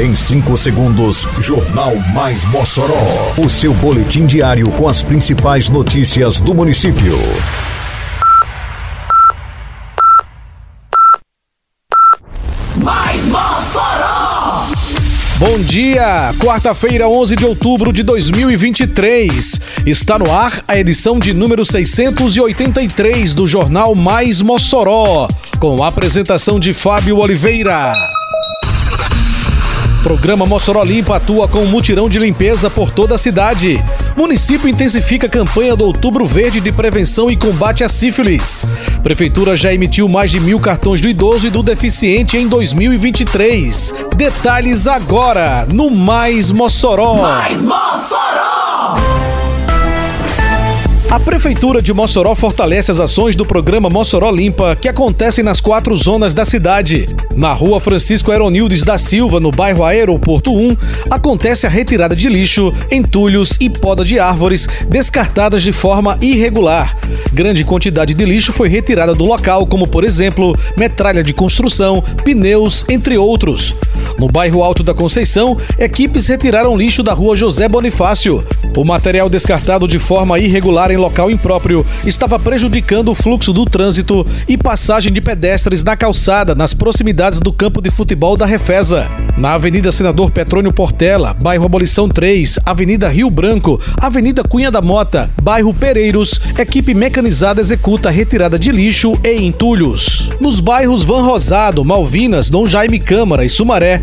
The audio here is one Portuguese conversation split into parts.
Em 5 segundos, Jornal Mais Mossoró. O seu boletim diário com as principais notícias do município. Mais Mossoró! Bom dia! Quarta-feira, 11 de outubro de 2023. Está no ar a edição de número 683 do Jornal Mais Mossoró, com a apresentação de Fábio Oliveira. Programa Mossoró Limpa atua com um mutirão de limpeza por toda a cidade. Município intensifica a campanha do Outubro Verde de prevenção e combate à sífilis. Prefeitura já emitiu mais de mil cartões do idoso e do deficiente em 2023. Detalhes agora no Mais Mossoró. Mais Mossoró! A Prefeitura de Mossoró fortalece as ações do programa Mossoró Limpa, que acontecem nas quatro zonas da cidade. Na rua Francisco Aeronildes da Silva, no bairro Aeroporto 1, acontece a retirada de lixo, entulhos e poda de árvores descartadas de forma irregular. Grande quantidade de lixo foi retirada do local, como por exemplo, metralha de construção, pneus, entre outros. No bairro Alto da Conceição, equipes retiraram lixo da rua José Bonifácio. O material descartado de forma irregular em local impróprio estava prejudicando o fluxo do trânsito e passagem de pedestres na calçada nas proximidades do campo de futebol da Refesa. Na Avenida Senador Petrônio Portela, bairro Abolição 3, Avenida Rio Branco, Avenida Cunha da Mota, bairro Pereiros, equipe mecanizada executa a retirada de lixo e entulhos. Nos bairros Van Rosado, Malvinas, Dom Jaime Câmara e Sumaré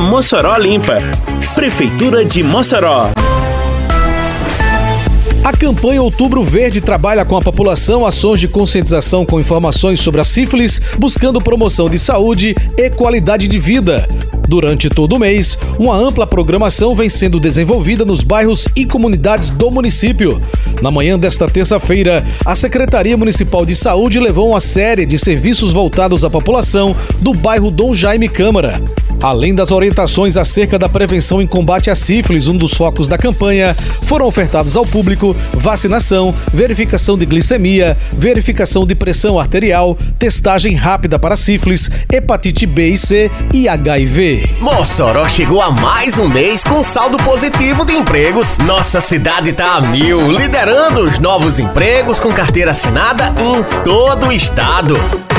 Mossoró limpa. Prefeitura de Mossoró. A campanha Outubro Verde trabalha com a população ações de conscientização com informações sobre a sífilis, buscando promoção de saúde e qualidade de vida. Durante todo o mês, uma ampla programação vem sendo desenvolvida nos bairros e comunidades do município. Na manhã desta terça-feira, a Secretaria Municipal de Saúde levou uma série de serviços voltados à população do bairro Dom Jaime Câmara. Além das orientações acerca da prevenção em combate à sífilis, um dos focos da campanha, foram ofertados ao público vacinação, verificação de glicemia, verificação de pressão arterial, testagem rápida para sífilis, hepatite B e C e HIV. Mossoró chegou a mais um mês com saldo positivo de empregos. Nossa cidade tá a mil, liderando os novos empregos com carteira assinada em todo o estado.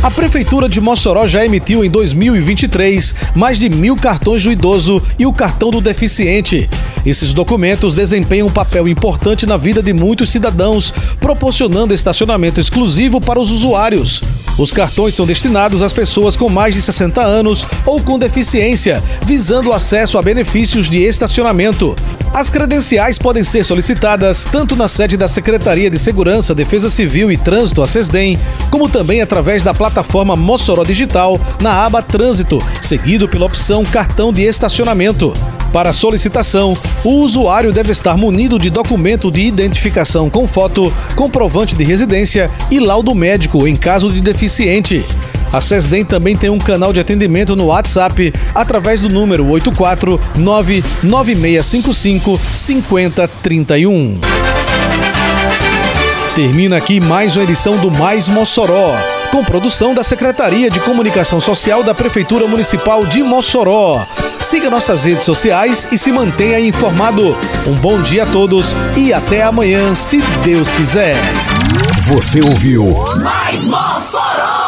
A Prefeitura de Mossoró já emitiu em 2023 mais de mil cartões do idoso e o cartão do deficiente. Esses documentos desempenham um papel importante na vida de muitos cidadãos, proporcionando estacionamento exclusivo para os usuários. Os cartões são destinados às pessoas com mais de 60 anos ou com deficiência, visando acesso a benefícios de estacionamento. As credenciais podem ser solicitadas tanto na sede da Secretaria de Segurança, Defesa Civil e Trânsito, a SESDEM, como também através da plataforma Mossoró Digital na aba Trânsito, seguido pela opção Cartão de Estacionamento. Para solicitação, o usuário deve estar munido de documento de identificação com foto, comprovante de residência e laudo médico em caso de deficiente. A SESDEM também tem um canal de atendimento no WhatsApp através do número 8499655 5031. Termina aqui mais uma edição do Mais Mossoró, com produção da Secretaria de Comunicação Social da Prefeitura Municipal de Mossoró. Siga nossas redes sociais e se mantenha informado. Um bom dia a todos e até amanhã, se Deus quiser. Você ouviu Mais Mossoró!